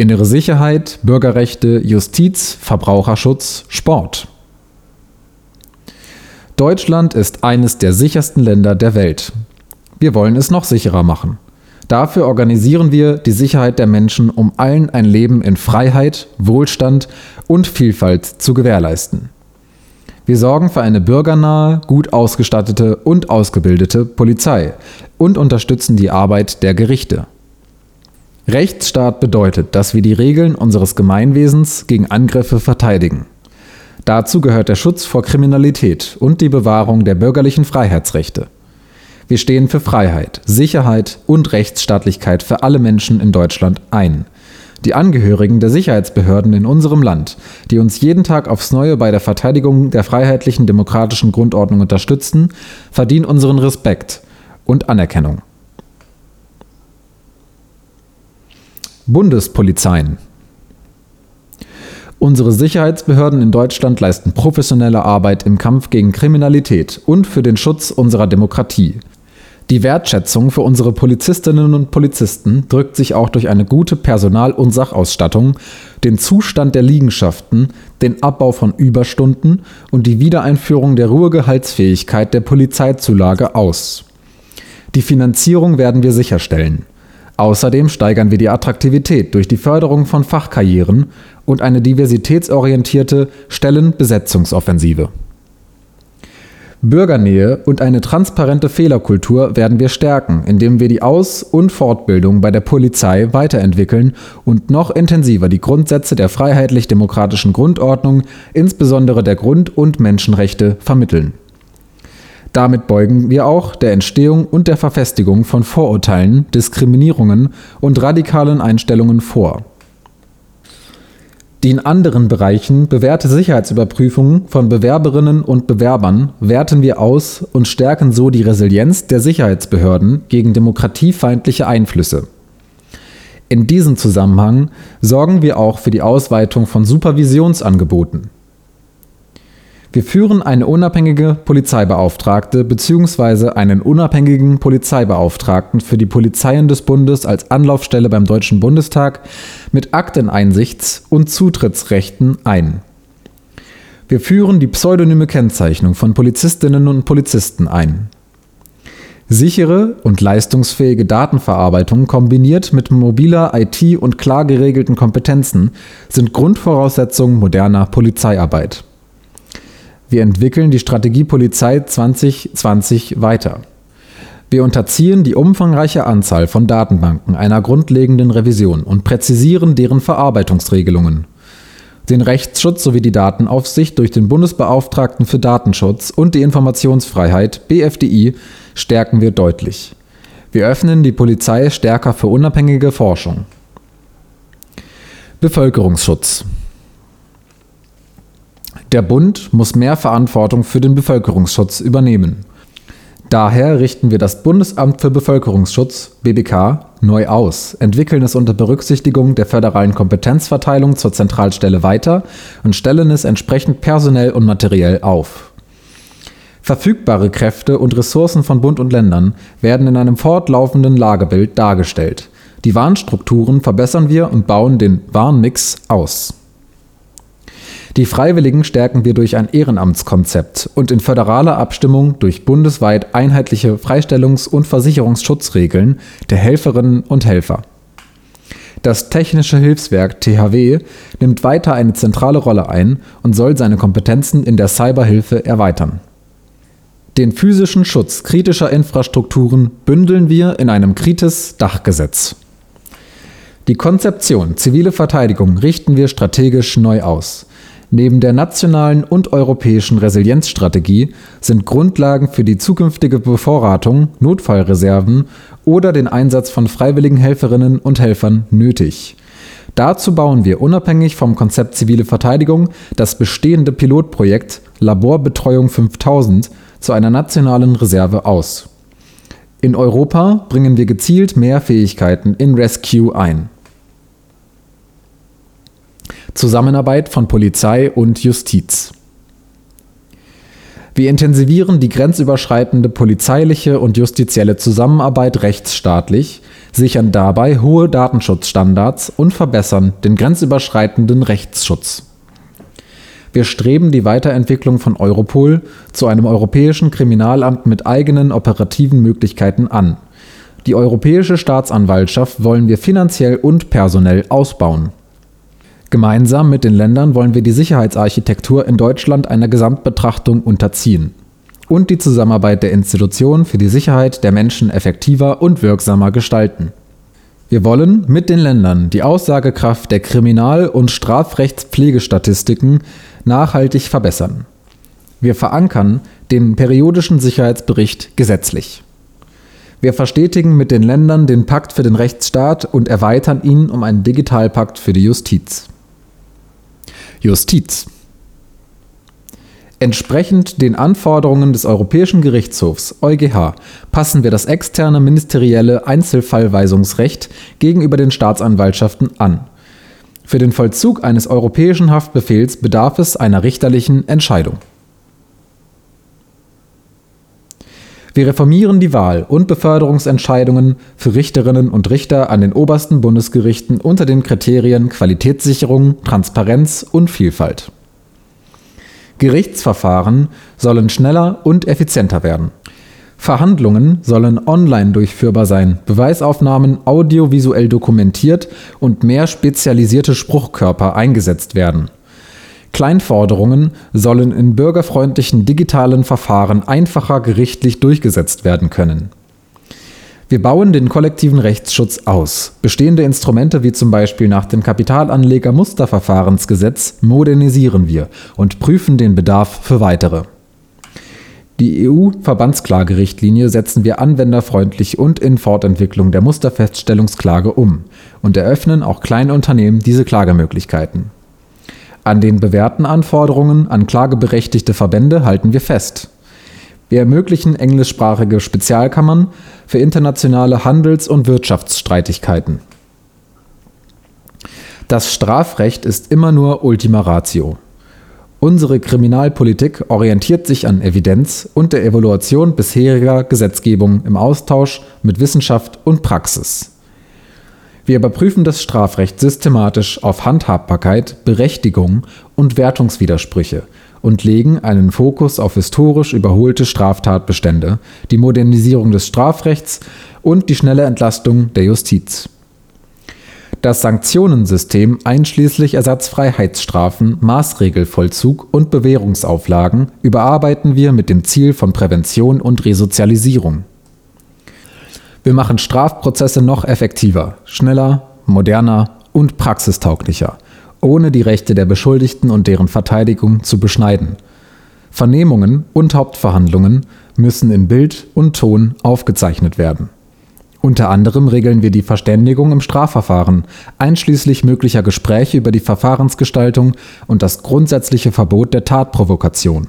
Innere Sicherheit, Bürgerrechte, Justiz, Verbraucherschutz, Sport. Deutschland ist eines der sichersten Länder der Welt. Wir wollen es noch sicherer machen. Dafür organisieren wir die Sicherheit der Menschen, um allen ein Leben in Freiheit, Wohlstand und Vielfalt zu gewährleisten. Wir sorgen für eine bürgernahe, gut ausgestattete und ausgebildete Polizei und unterstützen die Arbeit der Gerichte. Rechtsstaat bedeutet, dass wir die Regeln unseres Gemeinwesens gegen Angriffe verteidigen. Dazu gehört der Schutz vor Kriminalität und die Bewahrung der bürgerlichen Freiheitsrechte. Wir stehen für Freiheit, Sicherheit und Rechtsstaatlichkeit für alle Menschen in Deutschland ein. Die Angehörigen der Sicherheitsbehörden in unserem Land, die uns jeden Tag aufs Neue bei der Verteidigung der freiheitlichen demokratischen Grundordnung unterstützen, verdienen unseren Respekt und Anerkennung. Bundespolizeien. Unsere Sicherheitsbehörden in Deutschland leisten professionelle Arbeit im Kampf gegen Kriminalität und für den Schutz unserer Demokratie. Die Wertschätzung für unsere Polizistinnen und Polizisten drückt sich auch durch eine gute Personal- und Sachausstattung, den Zustand der Liegenschaften, den Abbau von Überstunden und die Wiedereinführung der Ruhegehaltsfähigkeit der Polizeizulage aus. Die Finanzierung werden wir sicherstellen. Außerdem steigern wir die Attraktivität durch die Förderung von Fachkarrieren und eine diversitätsorientierte Stellenbesetzungsoffensive. Bürgernähe und eine transparente Fehlerkultur werden wir stärken, indem wir die Aus- und Fortbildung bei der Polizei weiterentwickeln und noch intensiver die Grundsätze der freiheitlich-demokratischen Grundordnung, insbesondere der Grund- und Menschenrechte, vermitteln damit beugen wir auch der Entstehung und der Verfestigung von Vorurteilen, Diskriminierungen und radikalen Einstellungen vor. Die in anderen Bereichen bewährte Sicherheitsüberprüfung von Bewerberinnen und Bewerbern werten wir aus und stärken so die Resilienz der Sicherheitsbehörden gegen demokratiefeindliche Einflüsse. In diesem Zusammenhang sorgen wir auch für die Ausweitung von Supervisionsangeboten wir führen eine unabhängige Polizeibeauftragte bzw. einen unabhängigen Polizeibeauftragten für die Polizeien des Bundes als Anlaufstelle beim Deutschen Bundestag mit Akteneinsichts- und Zutrittsrechten ein. Wir führen die pseudonyme Kennzeichnung von Polizistinnen und Polizisten ein. Sichere und leistungsfähige Datenverarbeitung kombiniert mit mobiler IT und klar geregelten Kompetenzen sind Grundvoraussetzungen moderner Polizeiarbeit. Wir entwickeln die Strategie Polizei 2020 weiter. Wir unterziehen die umfangreiche Anzahl von Datenbanken einer grundlegenden Revision und präzisieren deren Verarbeitungsregelungen. Den Rechtsschutz sowie die Datenaufsicht durch den Bundesbeauftragten für Datenschutz und die Informationsfreiheit BFDI stärken wir deutlich. Wir öffnen die Polizei stärker für unabhängige Forschung. Bevölkerungsschutz der Bund muss mehr Verantwortung für den Bevölkerungsschutz übernehmen. Daher richten wir das Bundesamt für Bevölkerungsschutz (BBK) neu aus, entwickeln es unter Berücksichtigung der föderalen Kompetenzverteilung zur Zentralstelle weiter und stellen es entsprechend personell und materiell auf. Verfügbare Kräfte und Ressourcen von Bund und Ländern werden in einem fortlaufenden Lagebild dargestellt. Die Warnstrukturen verbessern wir und bauen den Warnmix aus die Freiwilligen stärken wir durch ein Ehrenamtskonzept und in föderaler Abstimmung durch bundesweit einheitliche Freistellungs- und Versicherungsschutzregeln der Helferinnen und Helfer. Das Technische Hilfswerk THW nimmt weiter eine zentrale Rolle ein und soll seine Kompetenzen in der Cyberhilfe erweitern. Den physischen Schutz kritischer Infrastrukturen bündeln wir in einem Kritis-Dachgesetz. Die Konzeption zivile Verteidigung richten wir strategisch neu aus. Neben der nationalen und europäischen Resilienzstrategie sind Grundlagen für die zukünftige Bevorratung, Notfallreserven oder den Einsatz von freiwilligen Helferinnen und Helfern nötig. Dazu bauen wir unabhängig vom Konzept Zivile Verteidigung das bestehende Pilotprojekt Laborbetreuung 5000 zu einer nationalen Reserve aus. In Europa bringen wir gezielt mehr Fähigkeiten in Rescue ein Zusammenarbeit von Polizei und Justiz. Wir intensivieren die grenzüberschreitende polizeiliche und justizielle Zusammenarbeit rechtsstaatlich, sichern dabei hohe Datenschutzstandards und verbessern den grenzüberschreitenden Rechtsschutz. Wir streben die Weiterentwicklung von Europol zu einem europäischen Kriminalamt mit eigenen operativen Möglichkeiten an. Die Europäische Staatsanwaltschaft wollen wir finanziell und personell ausbauen. Gemeinsam mit den Ländern wollen wir die Sicherheitsarchitektur in Deutschland einer Gesamtbetrachtung unterziehen und die Zusammenarbeit der Institutionen für die Sicherheit der Menschen effektiver und wirksamer gestalten. Wir wollen mit den Ländern die Aussagekraft der Kriminal- und Strafrechtspflegestatistiken nachhaltig verbessern. Wir verankern den periodischen Sicherheitsbericht gesetzlich. Wir verstetigen mit den Ländern den Pakt für den Rechtsstaat und erweitern ihn um einen Digitalpakt für die Justiz. Justiz. Entsprechend den Anforderungen des Europäischen Gerichtshofs EuGH passen wir das externe ministerielle Einzelfallweisungsrecht gegenüber den Staatsanwaltschaften an. Für den Vollzug eines europäischen Haftbefehls bedarf es einer richterlichen Entscheidung. Wir reformieren die Wahl- und Beförderungsentscheidungen für Richterinnen und Richter an den obersten Bundesgerichten unter den Kriterien Qualitätssicherung, Transparenz und Vielfalt. Gerichtsverfahren sollen schneller und effizienter werden. Verhandlungen sollen online durchführbar sein, Beweisaufnahmen audiovisuell dokumentiert und mehr spezialisierte Spruchkörper eingesetzt werden. Kleinforderungen sollen in bürgerfreundlichen digitalen Verfahren einfacher gerichtlich durchgesetzt werden können wir bauen den kollektiven Rechtsschutz aus. Bestehende Instrumente wie zum Beispiel nach dem Kapitalanleger-Musterverfahrensgesetz modernisieren wir und prüfen den Bedarf für weitere. Die EU-Verbandsklagerichtlinie setzen wir anwenderfreundlich und in Fortentwicklung der Musterfeststellungsklage um und eröffnen auch Kleinunternehmen diese Klagemöglichkeiten. An den bewährten Anforderungen an klageberechtigte Verbände halten wir fest. Wir ermöglichen englischsprachige Spezialkammern für internationale Handels- und Wirtschaftsstreitigkeiten. Das Strafrecht ist immer nur Ultima Ratio. Unsere Kriminalpolitik orientiert sich an Evidenz und der Evaluation bisheriger Gesetzgebung im Austausch mit Wissenschaft und Praxis. Wir überprüfen das Strafrecht systematisch auf Handhabbarkeit, Berechtigung und Wertungswidersprüche und legen einen Fokus auf historisch überholte Straftatbestände, die Modernisierung des Strafrechts und die schnelle Entlastung der Justiz. Das Sanktionensystem einschließlich Ersatzfreiheitsstrafen, Maßregelvollzug und Bewährungsauflagen überarbeiten wir mit dem Ziel von Prävention und Resozialisierung. Wir machen Strafprozesse noch effektiver, schneller, moderner und praxistauglicher – ohne die Rechte der Beschuldigten und deren Verteidigung zu beschneiden. Vernehmungen und Hauptverhandlungen müssen in Bild und Ton aufgezeichnet werden. Unter anderem regeln wir die Verständigung im Strafverfahren, einschließlich möglicher Gespräche über die Verfahrensgestaltung und das grundsätzliche Verbot der Tatprovokation.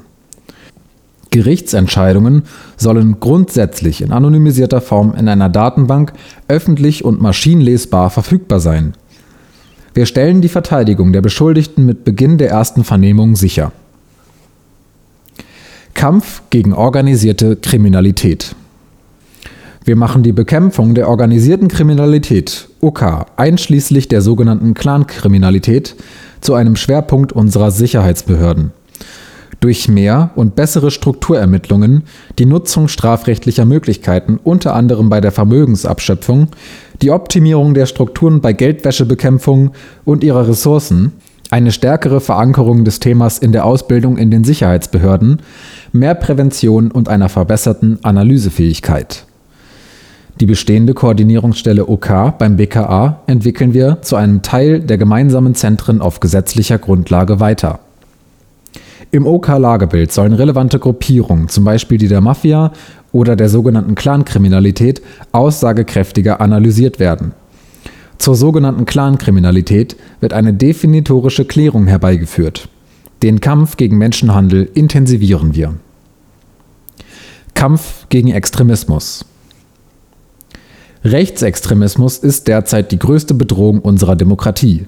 Gerichtsentscheidungen sollen grundsätzlich in anonymisierter Form in einer Datenbank öffentlich und maschinenlesbar verfügbar sein. Wir stellen die Verteidigung der Beschuldigten mit Beginn der ersten Vernehmung sicher. Kampf gegen organisierte Kriminalität. Wir machen die Bekämpfung der organisierten Kriminalität, OK, einschließlich der sogenannten Clankriminalität, zu einem Schwerpunkt unserer Sicherheitsbehörden durch mehr und bessere Strukturermittlungen, die Nutzung strafrechtlicher Möglichkeiten, unter anderem bei der Vermögensabschöpfung, die Optimierung der Strukturen bei Geldwäschebekämpfung und ihrer Ressourcen, eine stärkere Verankerung des Themas in der Ausbildung in den Sicherheitsbehörden, mehr Prävention und einer verbesserten Analysefähigkeit. Die bestehende Koordinierungsstelle OK beim BKA entwickeln wir zu einem Teil der gemeinsamen Zentren auf gesetzlicher Grundlage weiter. Im OK-Lagebild sollen relevante Gruppierungen, zum Beispiel die der Mafia oder der sogenannten Clankriminalität, aussagekräftiger analysiert werden. Zur sogenannten Clankriminalität wird eine definitorische Klärung herbeigeführt. Den Kampf gegen Menschenhandel intensivieren wir. Kampf gegen Extremismus. Rechtsextremismus ist derzeit die größte Bedrohung unserer Demokratie.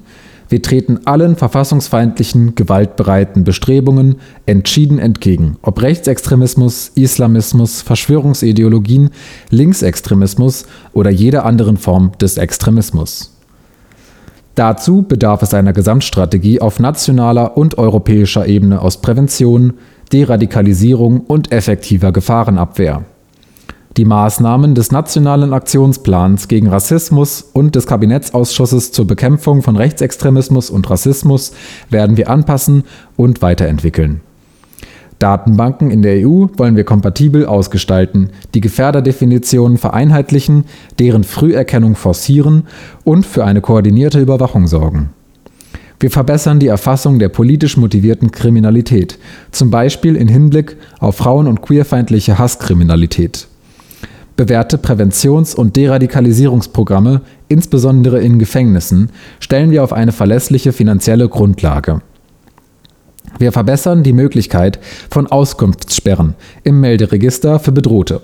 Wir treten allen verfassungsfeindlichen, gewaltbereiten Bestrebungen entschieden entgegen, ob Rechtsextremismus, Islamismus, Verschwörungsideologien, Linksextremismus oder jeder anderen Form des Extremismus. Dazu bedarf es einer Gesamtstrategie auf nationaler und europäischer Ebene aus Prävention, Deradikalisierung und effektiver Gefahrenabwehr. Die Maßnahmen des Nationalen Aktionsplans gegen Rassismus und des Kabinettsausschusses zur Bekämpfung von Rechtsextremismus und Rassismus werden wir anpassen und weiterentwickeln. Datenbanken in der EU wollen wir kompatibel ausgestalten, die Gefährderdefinitionen vereinheitlichen, deren Früherkennung forcieren und für eine koordinierte Überwachung sorgen. Wir verbessern die Erfassung der politisch motivierten Kriminalität, zum Beispiel in Hinblick auf frauen- und queerfeindliche Hasskriminalität. Bewährte Präventions- und Deradikalisierungsprogramme, insbesondere in Gefängnissen, stellen wir auf eine verlässliche finanzielle Grundlage. Wir verbessern die Möglichkeit von Auskunftssperren im Melderegister für Bedrohte.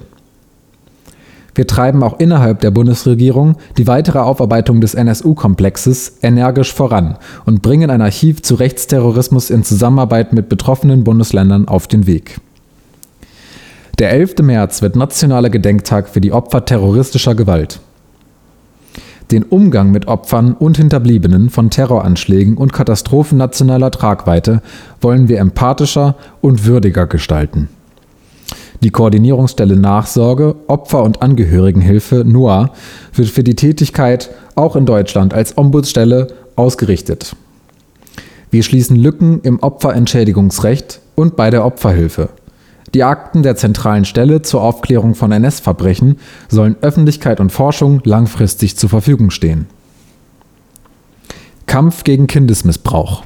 Wir treiben auch innerhalb der Bundesregierung die weitere Aufarbeitung des NSU-Komplexes energisch voran und bringen ein Archiv zu Rechtsterrorismus in Zusammenarbeit mit betroffenen Bundesländern auf den Weg. Der 11. März wird nationaler Gedenktag für die Opfer terroristischer Gewalt. Den Umgang mit Opfern und Hinterbliebenen von Terroranschlägen und Katastrophen nationaler Tragweite wollen wir empathischer und würdiger gestalten. Die Koordinierungsstelle Nachsorge, Opfer- und Angehörigenhilfe NOAA wird für die Tätigkeit auch in Deutschland als Ombudsstelle ausgerichtet. Wir schließen Lücken im Opferentschädigungsrecht und bei der Opferhilfe. Die Akten der zentralen Stelle zur Aufklärung von NS-Verbrechen sollen Öffentlichkeit und Forschung langfristig zur Verfügung stehen. Kampf gegen Kindesmissbrauch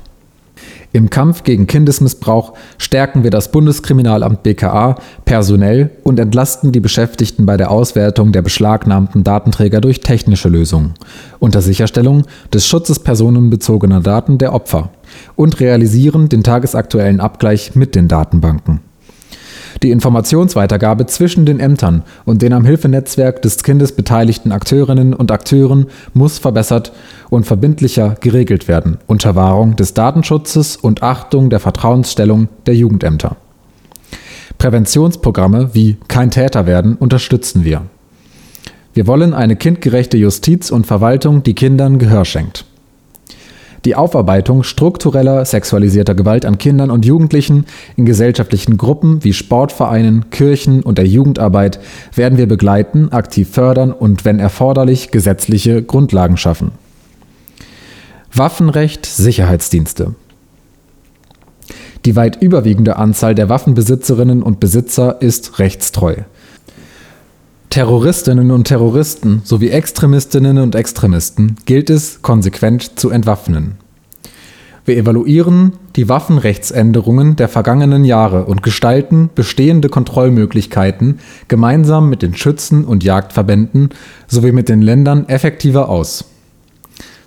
im Kampf gegen Kindesmissbrauch stärken wir das Bundeskriminalamt BKA personell und entlasten die Beschäftigten bei der Auswertung der beschlagnahmten Datenträger durch technische Lösungen unter Sicherstellung des Schutzes personenbezogener Daten der Opfer und realisieren den tagesaktuellen Abgleich mit den Datenbanken. Die Informationsweitergabe zwischen den Ämtern und den am Hilfenetzwerk des Kindes beteiligten Akteurinnen und Akteuren muss verbessert und verbindlicher geregelt werden, unter Wahrung des Datenschutzes und Achtung der Vertrauensstellung der Jugendämter. Präventionsprogramme wie Kein Täter werden unterstützen wir. Wir wollen eine kindgerechte Justiz und Verwaltung, die Kindern Gehör schenkt. Die Aufarbeitung struktureller sexualisierter Gewalt an Kindern und Jugendlichen in gesellschaftlichen Gruppen wie Sportvereinen, Kirchen und der Jugendarbeit werden wir begleiten, aktiv fördern und, wenn erforderlich, gesetzliche Grundlagen schaffen. Waffenrecht, Sicherheitsdienste. Die weit überwiegende Anzahl der Waffenbesitzerinnen und Besitzer ist rechtstreu. Terroristinnen und Terroristen sowie Extremistinnen und Extremisten gilt es konsequent zu entwaffnen. Wir evaluieren die Waffenrechtsänderungen der vergangenen Jahre und gestalten bestehende Kontrollmöglichkeiten gemeinsam mit den Schützen und Jagdverbänden sowie mit den Ländern effektiver aus.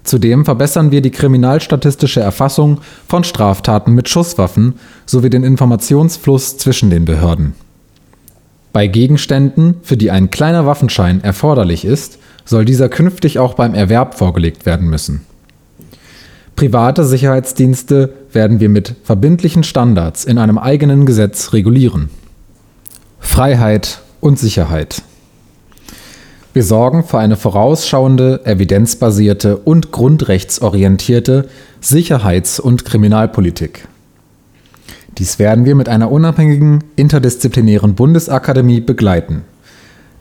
Zudem verbessern wir die kriminalstatistische Erfassung von Straftaten mit Schusswaffen sowie den Informationsfluss zwischen den Behörden bei Gegenständen, für die ein kleiner Waffenschein erforderlich ist, soll dieser künftig auch beim Erwerb vorgelegt werden müssen. Private Sicherheitsdienste werden wir mit verbindlichen Standards in einem eigenen Gesetz regulieren. Freiheit und Sicherheit. Wir sorgen für eine vorausschauende, evidenzbasierte und grundrechtsorientierte Sicherheits- und Kriminalpolitik. Dies werden wir mit einer unabhängigen, interdisziplinären Bundesakademie begleiten.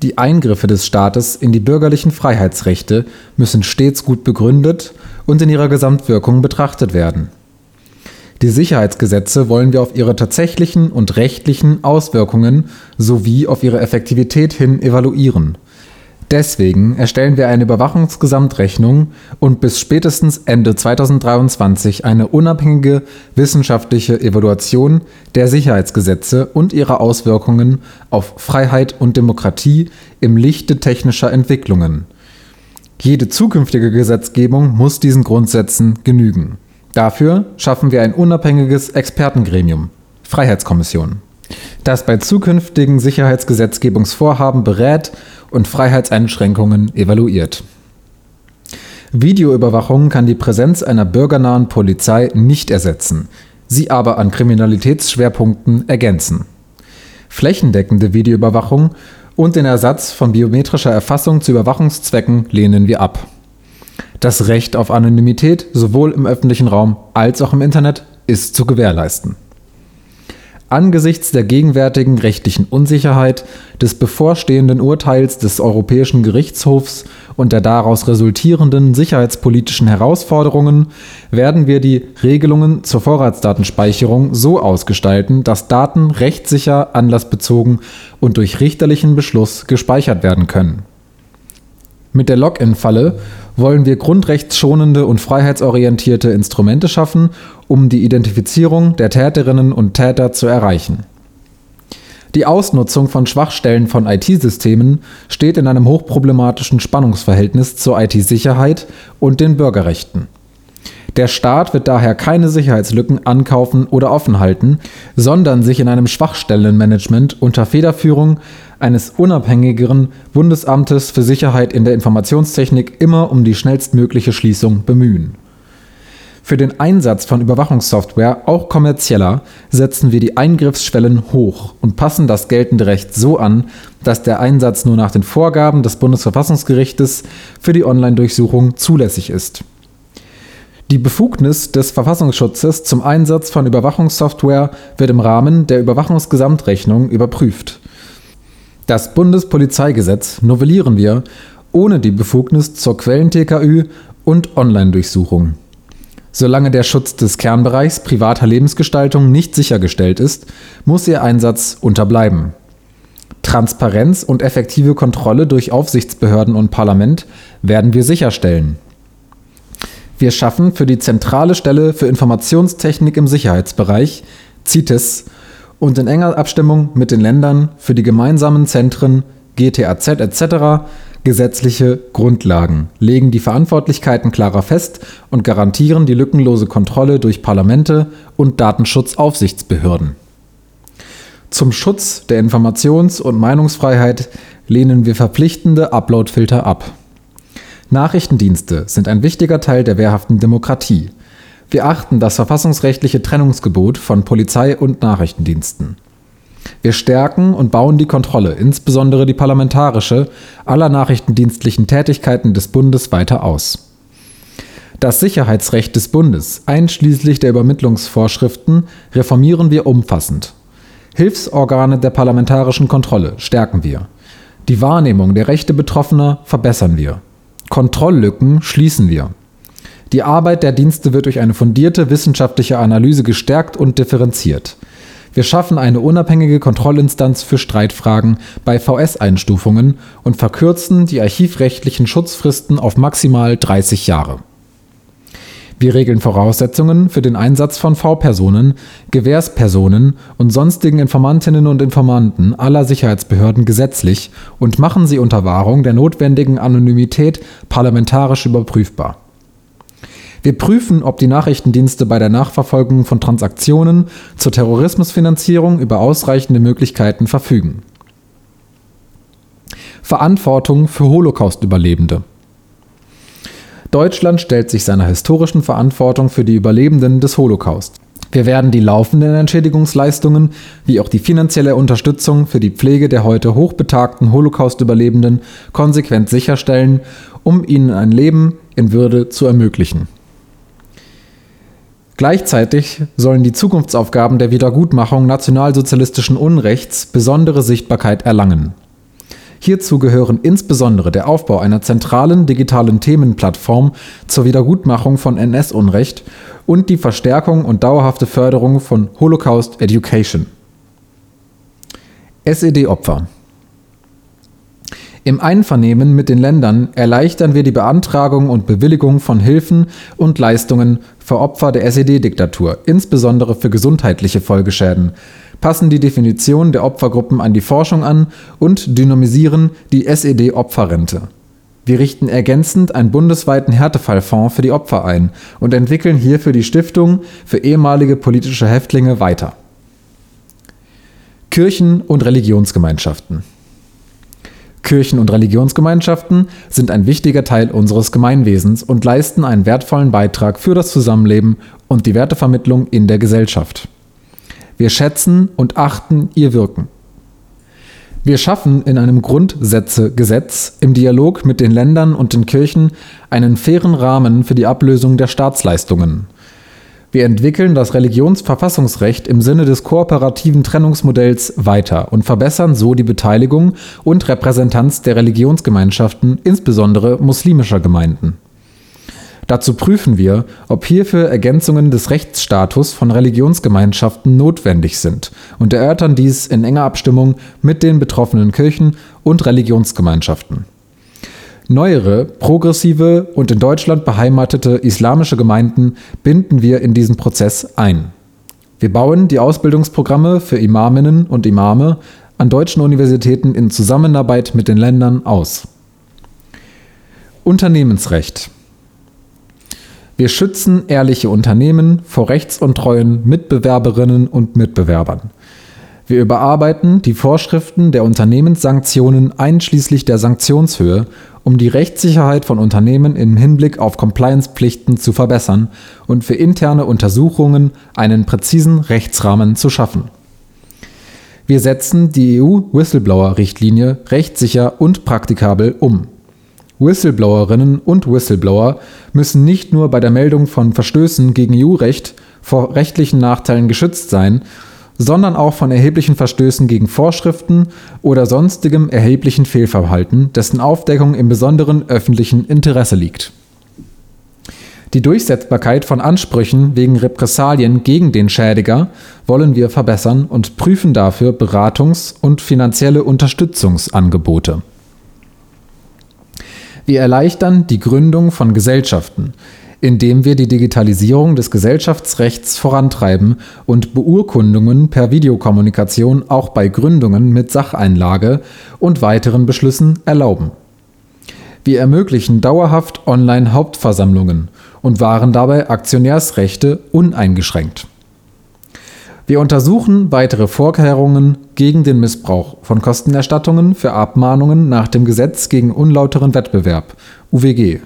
Die Eingriffe des Staates in die bürgerlichen Freiheitsrechte müssen stets gut begründet und in ihrer Gesamtwirkung betrachtet werden. Die Sicherheitsgesetze wollen wir auf ihre tatsächlichen und rechtlichen Auswirkungen sowie auf ihre Effektivität hin evaluieren Deswegen erstellen wir eine Überwachungsgesamtrechnung und bis spätestens Ende 2023 eine unabhängige wissenschaftliche Evaluation der Sicherheitsgesetze und ihrer Auswirkungen auf Freiheit und Demokratie im Lichte technischer Entwicklungen. Jede zukünftige Gesetzgebung muss diesen Grundsätzen genügen. Dafür schaffen wir ein unabhängiges Expertengremium, Freiheitskommission, das bei zukünftigen Sicherheitsgesetzgebungsvorhaben berät und Freiheitseinschränkungen evaluiert. Videoüberwachung kann die Präsenz einer bürgernahen Polizei nicht ersetzen, sie aber an Kriminalitätsschwerpunkten ergänzen. Flächendeckende Videoüberwachung und den Ersatz von biometrischer Erfassung zu Überwachungszwecken lehnen wir ab. Das Recht auf Anonymität sowohl im öffentlichen Raum als auch im Internet ist zu gewährleisten. Angesichts der gegenwärtigen rechtlichen Unsicherheit, des bevorstehenden Urteils des Europäischen Gerichtshofs und der daraus resultierenden sicherheitspolitischen Herausforderungen werden wir die Regelungen zur Vorratsdatenspeicherung so ausgestalten, dass Daten rechtssicher, anlassbezogen und durch richterlichen Beschluss gespeichert werden können. Mit der Login-Falle wollen wir grundrechtsschonende und freiheitsorientierte Instrumente schaffen, um die Identifizierung der Täterinnen und Täter zu erreichen. Die Ausnutzung von Schwachstellen von IT-Systemen steht in einem hochproblematischen Spannungsverhältnis zur IT-Sicherheit und den Bürgerrechten. Der Staat wird daher keine Sicherheitslücken ankaufen oder offenhalten, sondern sich in einem Schwachstellenmanagement unter Federführung eines unabhängigeren Bundesamtes für Sicherheit in der Informationstechnik immer um die schnellstmögliche Schließung bemühen. Für den Einsatz von Überwachungssoftware, auch kommerzieller, setzen wir die Eingriffsschwellen hoch und passen das geltende Recht so an, dass der Einsatz nur nach den Vorgaben des Bundesverfassungsgerichtes für die Online-Durchsuchung zulässig ist. Die Befugnis des Verfassungsschutzes zum Einsatz von Überwachungssoftware wird im Rahmen der Überwachungsgesamtrechnung überprüft. Das Bundespolizeigesetz novellieren wir ohne die Befugnis zur Quellen-TKÜ und Online-Durchsuchung. Solange der Schutz des Kernbereichs privater Lebensgestaltung nicht sichergestellt ist, muss ihr Einsatz unterbleiben. Transparenz und effektive Kontrolle durch Aufsichtsbehörden und Parlament werden wir sicherstellen. Wir schaffen für die Zentrale Stelle für Informationstechnik im Sicherheitsbereich, CITES, und in enger Abstimmung mit den Ländern für die gemeinsamen Zentren GTAZ etc. gesetzliche Grundlagen, legen die Verantwortlichkeiten klarer fest und garantieren die lückenlose Kontrolle durch Parlamente und Datenschutzaufsichtsbehörden. Zum Schutz der Informations- und Meinungsfreiheit lehnen wir verpflichtende Uploadfilter ab. Nachrichtendienste sind ein wichtiger Teil der wehrhaften Demokratie. Wir achten das verfassungsrechtliche Trennungsgebot von Polizei und Nachrichtendiensten. Wir stärken und bauen die Kontrolle, insbesondere die parlamentarische, aller nachrichtendienstlichen Tätigkeiten des Bundes weiter aus. Das Sicherheitsrecht des Bundes, einschließlich der Übermittlungsvorschriften, reformieren wir umfassend. Hilfsorgane der parlamentarischen Kontrolle stärken wir. Die Wahrnehmung der Rechte Betroffener verbessern wir. Kontrolllücken schließen wir. Die Arbeit der Dienste wird durch eine fundierte wissenschaftliche Analyse gestärkt und differenziert. Wir schaffen eine unabhängige Kontrollinstanz für Streitfragen bei VS-Einstufungen und verkürzen die archivrechtlichen Schutzfristen auf maximal 30 Jahre. Wir regeln Voraussetzungen für den Einsatz von V-Personen, Gewährspersonen und sonstigen Informantinnen und Informanten aller Sicherheitsbehörden gesetzlich und machen sie unter Wahrung der notwendigen Anonymität parlamentarisch überprüfbar. Wir prüfen, ob die Nachrichtendienste bei der Nachverfolgung von Transaktionen zur Terrorismusfinanzierung über ausreichende Möglichkeiten verfügen. Verantwortung für Holocaust-Überlebende. Deutschland stellt sich seiner historischen Verantwortung für die Überlebenden des Holocaust. Wir werden die laufenden Entschädigungsleistungen wie auch die finanzielle Unterstützung für die Pflege der heute hochbetagten Holocaust-Überlebenden konsequent sicherstellen, um ihnen ein Leben in Würde zu ermöglichen. Gleichzeitig sollen die Zukunftsaufgaben der Wiedergutmachung nationalsozialistischen Unrechts besondere Sichtbarkeit erlangen. Hierzu gehören insbesondere der Aufbau einer zentralen digitalen Themenplattform zur Wiedergutmachung von NS-Unrecht und die Verstärkung und dauerhafte Förderung von Holocaust Education. SED-Opfer im Einvernehmen mit den Ländern erleichtern wir die Beantragung und Bewilligung von Hilfen und Leistungen für Opfer der SED-Diktatur, insbesondere für gesundheitliche Folgeschäden, passen die Definition der Opfergruppen an die Forschung an und dynamisieren die SED-Opferrente. Wir richten ergänzend einen bundesweiten Härtefallfonds für die Opfer ein und entwickeln hierfür die Stiftung für ehemalige politische Häftlinge weiter. Kirchen und Religionsgemeinschaften Kirchen und Religionsgemeinschaften sind ein wichtiger Teil unseres Gemeinwesens und leisten einen wertvollen Beitrag für das Zusammenleben und die Wertevermittlung in der Gesellschaft. Wir schätzen und achten ihr Wirken. Wir schaffen in einem Grundsätzegesetz im Dialog mit den Ländern und den Kirchen einen fairen Rahmen für die Ablösung der Staatsleistungen. Wir entwickeln das Religionsverfassungsrecht im Sinne des kooperativen Trennungsmodells weiter und verbessern so die Beteiligung und Repräsentanz der Religionsgemeinschaften, insbesondere muslimischer Gemeinden. Dazu prüfen wir, ob hierfür Ergänzungen des Rechtsstatus von Religionsgemeinschaften notwendig sind und erörtern dies in enger Abstimmung mit den betroffenen Kirchen und Religionsgemeinschaften. Neuere, progressive und in Deutschland beheimatete islamische Gemeinden binden wir in diesen Prozess ein. Wir bauen die Ausbildungsprogramme für Imaminnen und Imame an deutschen Universitäten in Zusammenarbeit mit den Ländern aus. Unternehmensrecht Wir schützen ehrliche Unternehmen vor rechtsuntreuen Mitbewerberinnen und Mitbewerbern. Wir überarbeiten die Vorschriften der Unternehmenssanktionen einschließlich der Sanktionshöhe um die Rechtssicherheit von Unternehmen im Hinblick auf Compliance-Pflichten zu verbessern und für interne Untersuchungen einen präzisen Rechtsrahmen zu schaffen. Wir setzen die EU-Whistleblower-Richtlinie rechtssicher und praktikabel um. Whistleblowerinnen und Whistleblower müssen nicht nur bei der Meldung von Verstößen gegen EU-Recht vor rechtlichen Nachteilen geschützt sein, sondern auch von erheblichen Verstößen gegen Vorschriften oder sonstigem erheblichen Fehlverhalten, dessen Aufdeckung im besonderen öffentlichen Interesse liegt. Die Durchsetzbarkeit von Ansprüchen wegen Repressalien gegen den Schädiger wollen wir verbessern und prüfen dafür Beratungs- und finanzielle Unterstützungsangebote. Wir erleichtern die Gründung von Gesellschaften, indem wir die Digitalisierung des Gesellschaftsrechts vorantreiben und Beurkundungen per Videokommunikation auch bei Gründungen mit Sacheinlage und weiteren Beschlüssen erlauben. Wir ermöglichen dauerhaft Online-Hauptversammlungen und wahren dabei Aktionärsrechte uneingeschränkt. Wir untersuchen weitere Vorkehrungen gegen den Missbrauch von Kostenerstattungen für Abmahnungen nach dem Gesetz gegen unlauteren Wettbewerb UWG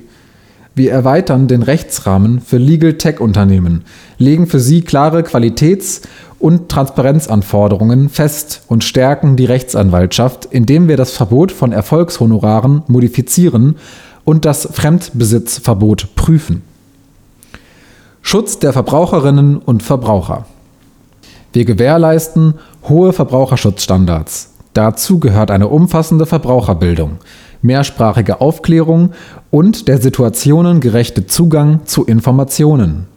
wir erweitern den Rechtsrahmen für Legal Tech-Unternehmen, legen für sie klare Qualitäts- und Transparenzanforderungen fest und stärken die Rechtsanwaltschaft, indem wir das Verbot von Erfolgshonoraren modifizieren und das Fremdbesitzverbot prüfen. Schutz der Verbraucherinnen und Verbraucher. Wir gewährleisten hohe Verbraucherschutzstandards. Dazu gehört eine umfassende Verbraucherbildung mehrsprachige Aufklärung und der situationengerechte Zugang zu Informationen.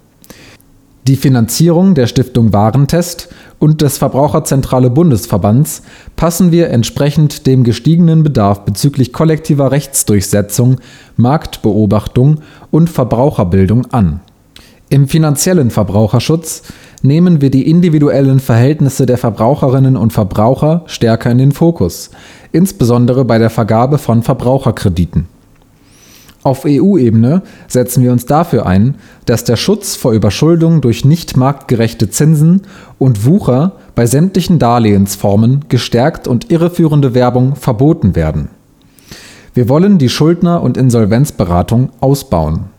Die Finanzierung der Stiftung Warentest und des Verbraucherzentrale Bundesverbands passen wir entsprechend dem gestiegenen Bedarf bezüglich kollektiver Rechtsdurchsetzung, Marktbeobachtung und Verbraucherbildung an. Im finanziellen Verbraucherschutz nehmen wir die individuellen Verhältnisse der Verbraucherinnen und Verbraucher stärker in den Fokus, insbesondere bei der Vergabe von Verbraucherkrediten. Auf EU-Ebene setzen wir uns dafür ein, dass der Schutz vor Überschuldung durch nicht marktgerechte Zinsen und Wucher bei sämtlichen Darlehensformen gestärkt und irreführende Werbung verboten werden. Wir wollen die Schuldner- und Insolvenzberatung ausbauen.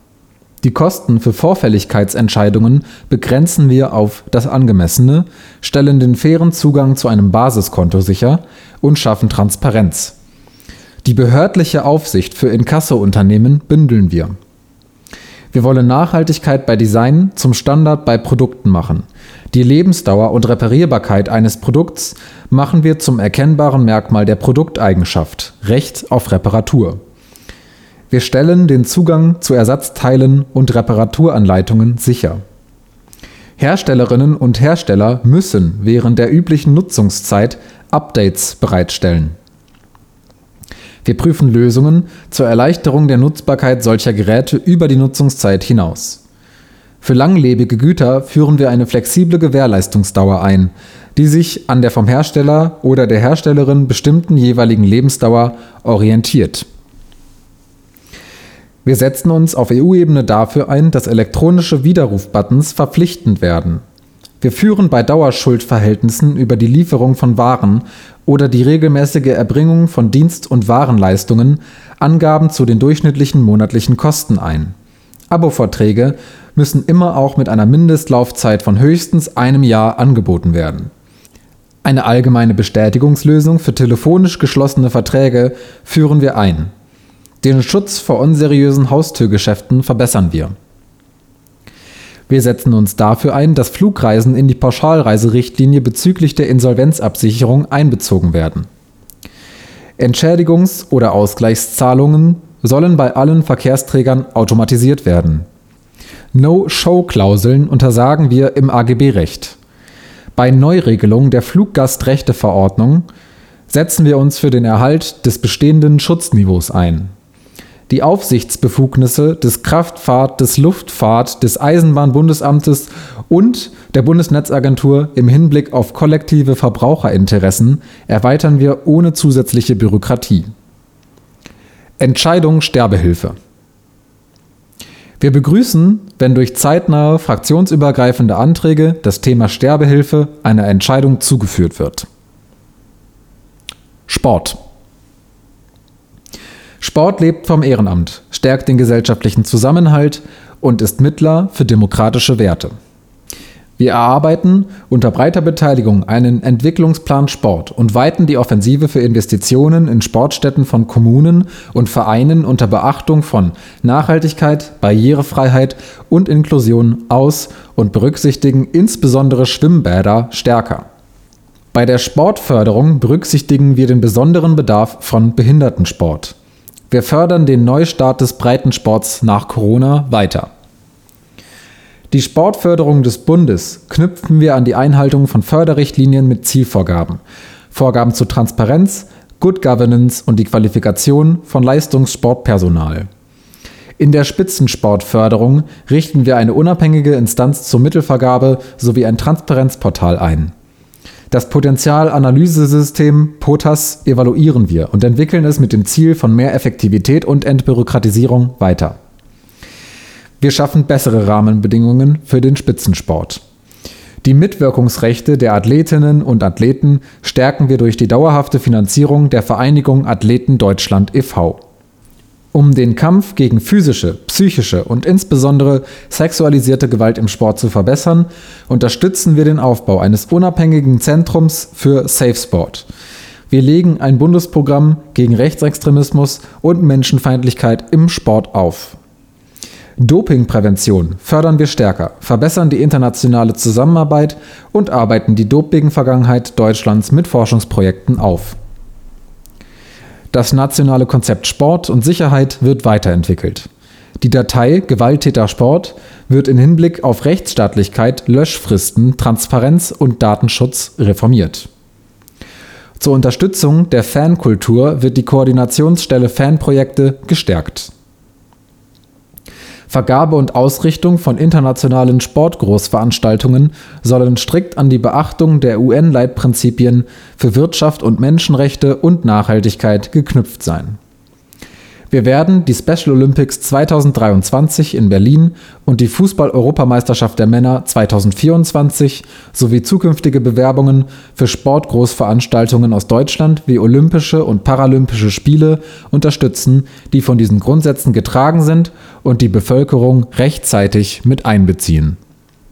Die Kosten für Vorfälligkeitsentscheidungen begrenzen wir auf das Angemessene, stellen den fairen Zugang zu einem Basiskonto sicher und schaffen Transparenz. Die behördliche Aufsicht für Inkasso-Unternehmen bündeln wir. Wir wollen Nachhaltigkeit bei Design zum Standard bei Produkten machen. Die Lebensdauer und Reparierbarkeit eines Produkts machen wir zum erkennbaren Merkmal der Produkteigenschaft, Recht auf Reparatur. Wir stellen den Zugang zu Ersatzteilen und Reparaturanleitungen sicher. Herstellerinnen und Hersteller müssen während der üblichen Nutzungszeit Updates bereitstellen. Wir prüfen Lösungen zur Erleichterung der Nutzbarkeit solcher Geräte über die Nutzungszeit hinaus. Für langlebige Güter führen wir eine flexible Gewährleistungsdauer ein, die sich an der vom Hersteller oder der Herstellerin bestimmten jeweiligen Lebensdauer orientiert wir setzen uns auf EU-Ebene dafür ein, dass elektronische Widerrufbuttons verpflichtend werden. Wir führen bei Dauerschuldverhältnissen über die Lieferung von Waren oder die regelmäßige Erbringung von Dienst und Warenleistungen Angaben zu den durchschnittlichen monatlichen Kosten ein. Abo-Verträge müssen immer auch mit einer Mindestlaufzeit von höchstens einem Jahr angeboten werden. Eine allgemeine Bestätigungslösung für telefonisch geschlossene Verträge führen wir ein. Den Schutz vor unseriösen Haustürgeschäften verbessern wir. Wir setzen uns dafür ein, dass Flugreisen in die Pauschalreiserichtlinie bezüglich der Insolvenzabsicherung einbezogen werden. Entschädigungs- oder Ausgleichszahlungen sollen bei allen Verkehrsträgern automatisiert werden. No-Show-Klauseln untersagen wir im AGB-Recht. Bei Neuregelung der Fluggastrechteverordnung setzen wir uns für den Erhalt des bestehenden Schutzniveaus ein die Aufsichtsbefugnisse des Kraftfahrt-, des Luftfahrt-, des Eisenbahnbundesamtes und der Bundesnetzagentur im Hinblick auf kollektive Verbraucherinteressen erweitern wir ohne zusätzliche Bürokratie. Entscheidung Sterbehilfe. Wir begrüßen, wenn durch zeitnahe fraktionsübergreifende Anträge das Thema Sterbehilfe einer Entscheidung zugeführt wird. Sport. Sport lebt vom Ehrenamt, stärkt den gesellschaftlichen Zusammenhalt und ist Mittler für demokratische Werte. Wir erarbeiten unter breiter Beteiligung einen Entwicklungsplan Sport und weiten die Offensive für Investitionen in Sportstätten von Kommunen und Vereinen unter Beachtung von Nachhaltigkeit, Barrierefreiheit und Inklusion aus und berücksichtigen insbesondere Schwimmbäder stärker. Bei der Sportförderung berücksichtigen wir den besonderen Bedarf von Behindertensport. Wir fördern den Neustart des Breitensports nach Corona weiter. Die Sportförderung des Bundes knüpfen wir an die Einhaltung von Förderrichtlinien mit Zielvorgaben, Vorgaben zu Transparenz, Good Governance und die Qualifikation von Leistungssportpersonal. In der Spitzensportförderung richten wir eine unabhängige Instanz zur Mittelvergabe sowie ein Transparenzportal ein. Das Potenzialanalysesystem POTAS evaluieren wir und entwickeln es mit dem Ziel von mehr Effektivität und Entbürokratisierung weiter. Wir schaffen bessere Rahmenbedingungen für den Spitzensport. Die Mitwirkungsrechte der Athletinnen und Athleten stärken wir durch die dauerhafte Finanzierung der Vereinigung Athleten Deutschland e.V. Um den Kampf gegen physische, psychische und insbesondere sexualisierte Gewalt im Sport zu verbessern, unterstützen wir den Aufbau eines unabhängigen Zentrums für Safe Sport. Wir legen ein Bundesprogramm gegen Rechtsextremismus und Menschenfeindlichkeit im Sport auf. Dopingprävention fördern wir stärker, verbessern die internationale Zusammenarbeit und arbeiten die Doping-Vergangenheit Deutschlands mit Forschungsprojekten auf. Das nationale Konzept Sport und Sicherheit wird weiterentwickelt. Die Datei Gewalttäter Sport wird in Hinblick auf Rechtsstaatlichkeit, Löschfristen, Transparenz und Datenschutz reformiert. Zur Unterstützung der Fankultur wird die Koordinationsstelle Fanprojekte gestärkt. Vergabe und Ausrichtung von internationalen Sportgroßveranstaltungen sollen strikt an die Beachtung der UN-Leitprinzipien für Wirtschaft und Menschenrechte und Nachhaltigkeit geknüpft sein wir werden die Special Olympics 2023 in Berlin und die Fußball-Europameisterschaft der Männer 2024 sowie zukünftige Bewerbungen für Sportgroßveranstaltungen aus Deutschland wie Olympische und Paralympische Spiele unterstützen, die von diesen Grundsätzen getragen sind und die Bevölkerung rechtzeitig mit einbeziehen